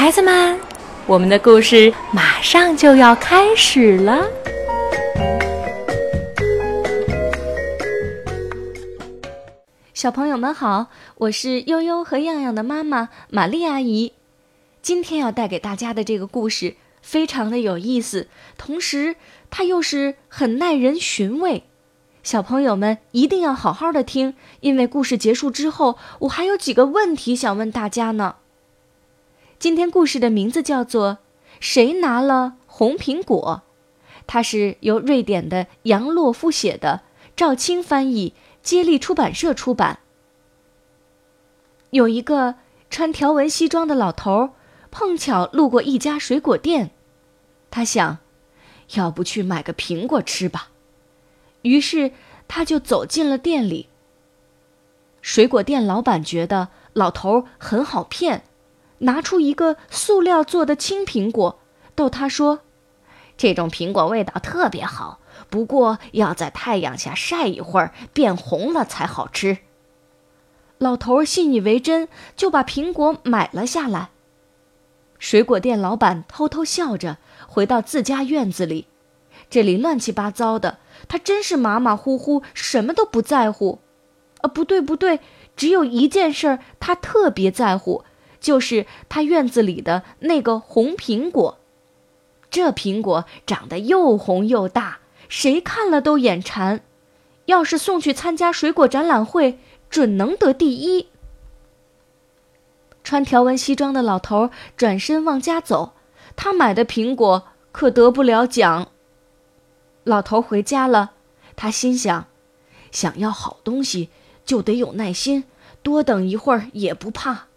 孩子们，我们的故事马上就要开始了。小朋友们好，我是悠悠和样样的妈妈玛丽阿姨。今天要带给大家的这个故事非常的有意思，同时它又是很耐人寻味。小朋友们一定要好好的听，因为故事结束之后，我还有几个问题想问大家呢。今天故事的名字叫做《谁拿了红苹果》，它是由瑞典的杨洛夫写的，赵青翻译，接力出版社出版。有一个穿条纹西装的老头，碰巧路过一家水果店，他想，要不去买个苹果吃吧。于是他就走进了店里。水果店老板觉得老头很好骗，拿出一个塑料做的青苹果，逗他说：“这种苹果味道特别好，不过要在太阳下晒一会儿，变红了才好吃。”老头信以为真，就把苹果买了下来。水果店老板偷偷笑着回到自家院子里，这里乱七八糟的。他真是马马虎虎，什么都不在乎。啊，不对不对，只有一件事他特别在乎，就是他院子里的那个红苹果。这苹果长得又红又大，谁看了都眼馋。要是送去参加水果展览会，准能得第一。穿条纹西装的老头转身往家走，他买的苹果可得不了奖。老头回家了，他心想：想要好东西就得有耐心，多等一会儿也不怕。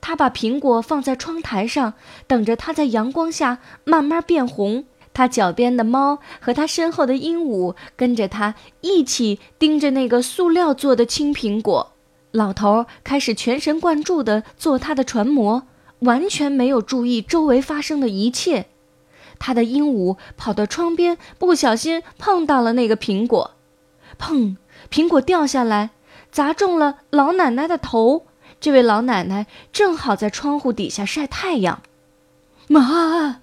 他把苹果放在窗台上，等着它在阳光下慢慢变红。他脚边的猫和他身后的鹦鹉跟着他一起盯着那个塑料做的青苹果。老头开始全神贯注地做他的船模，完全没有注意周围发生的一切。他的鹦鹉跑到窗边，不小心碰到了那个苹果，砰！苹果掉下来，砸中了老奶奶的头。这位老奶奶正好在窗户底下晒太阳。妈！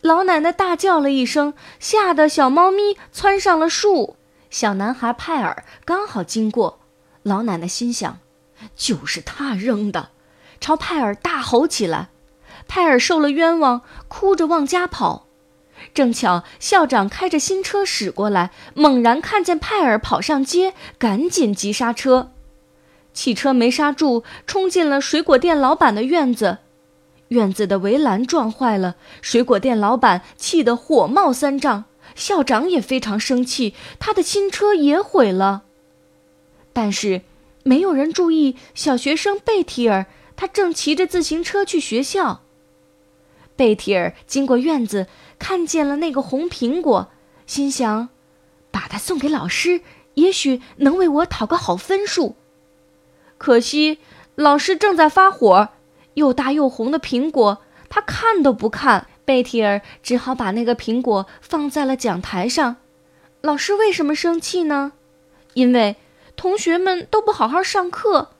老奶奶大叫了一声，吓得小猫咪窜上了树。小男孩派尔刚好经过，老奶奶心想：就是他扔的，朝派尔大吼起来。派尔受了冤枉，哭着往家跑。正巧校长开着新车驶过来，猛然看见派尔跑上街，赶紧急刹车。汽车没刹住，冲进了水果店老板的院子。院子的围栏撞坏了，水果店老板气得火冒三丈。校长也非常生气，他的新车也毁了。但是，没有人注意小学生贝提尔，他正骑着自行车去学校。贝提尔经过院子，看见了那个红苹果，心想：“把它送给老师，也许能为我讨个好分数。”可惜老师正在发火，又大又红的苹果，他看都不看。贝提尔只好把那个苹果放在了讲台上。老师为什么生气呢？因为同学们都不好好上课。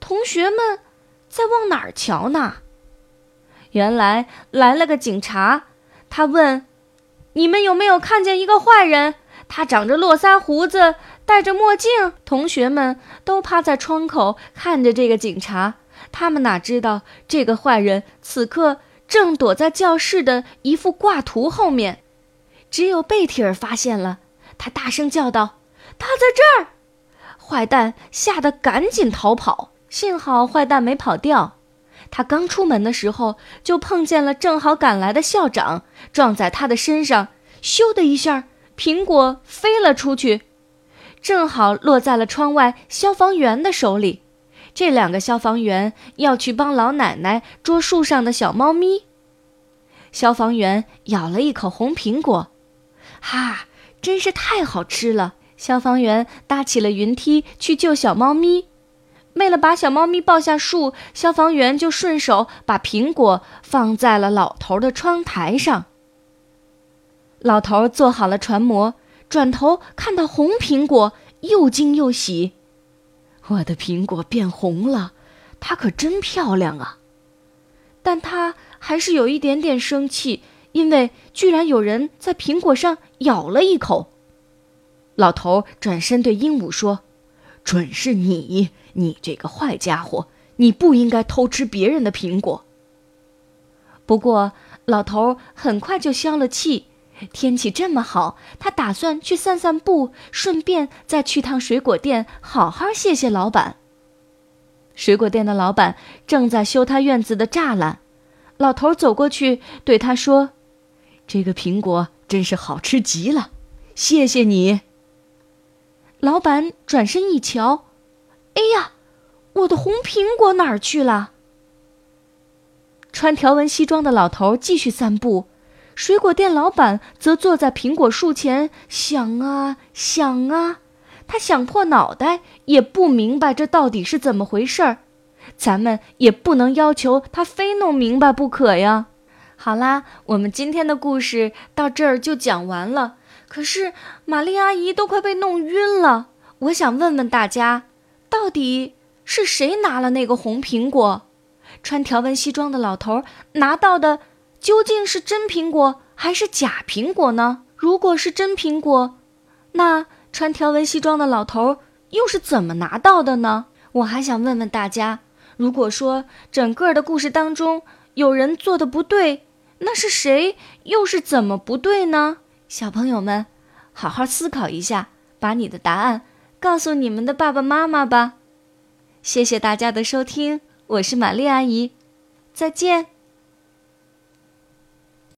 同学们在往哪儿瞧呢？原来来了个警察，他问：“你们有没有看见一个坏人？他长着络腮胡子，戴着墨镜。”同学们都趴在窗口看着这个警察，他们哪知道这个坏人此刻正躲在教室的一幅挂图后面。只有贝提尔发现了，他大声叫道：“他在这儿！”坏蛋吓得赶紧逃跑，幸好坏蛋没跑掉。他刚出门的时候，就碰见了正好赶来的校长，撞在他的身上，咻的一下，苹果飞了出去，正好落在了窗外消防员的手里。这两个消防员要去帮老奶奶捉树上的小猫咪。消防员咬了一口红苹果，哈，真是太好吃了！消防员搭起了云梯去救小猫咪。为了把小猫咪抱下树，消防员就顺手把苹果放在了老头的窗台上。老头做好了船模，转头看到红苹果，又惊又喜：“我的苹果变红了，它可真漂亮啊！”但他还是有一点点生气，因为居然有人在苹果上咬了一口。老头转身对鹦鹉说：“准是你，你这个坏家伙！你不应该偷吃别人的苹果。”不过，老头很快就消了气。天气这么好，他打算去散散步，顺便再去趟水果店，好好谢谢老板。水果店的老板正在修他院子的栅栏，老头走过去对他说：“这个苹果真是好吃极了，谢谢你。”老板转身一瞧，哎呀，我的红苹果哪儿去了？穿条纹西装的老头继续散步，水果店老板则坐在苹果树前想啊想啊，他想破脑袋也不明白这到底是怎么回事儿。咱们也不能要求他非弄明白不可呀。好啦，我们今天的故事到这儿就讲完了。可是玛丽阿姨都快被弄晕了，我想问问大家，到底是谁拿了那个红苹果？穿条纹西装的老头拿到的究竟是真苹果还是假苹果呢？如果是真苹果，那穿条纹西装的老头又是怎么拿到的呢？我还想问问大家，如果说整个的故事当中有人做的不对，那是谁？又是怎么不对呢？小朋友们，好好思考一下，把你的答案告诉你们的爸爸妈妈吧。谢谢大家的收听。我是玛丽阿姨，再见。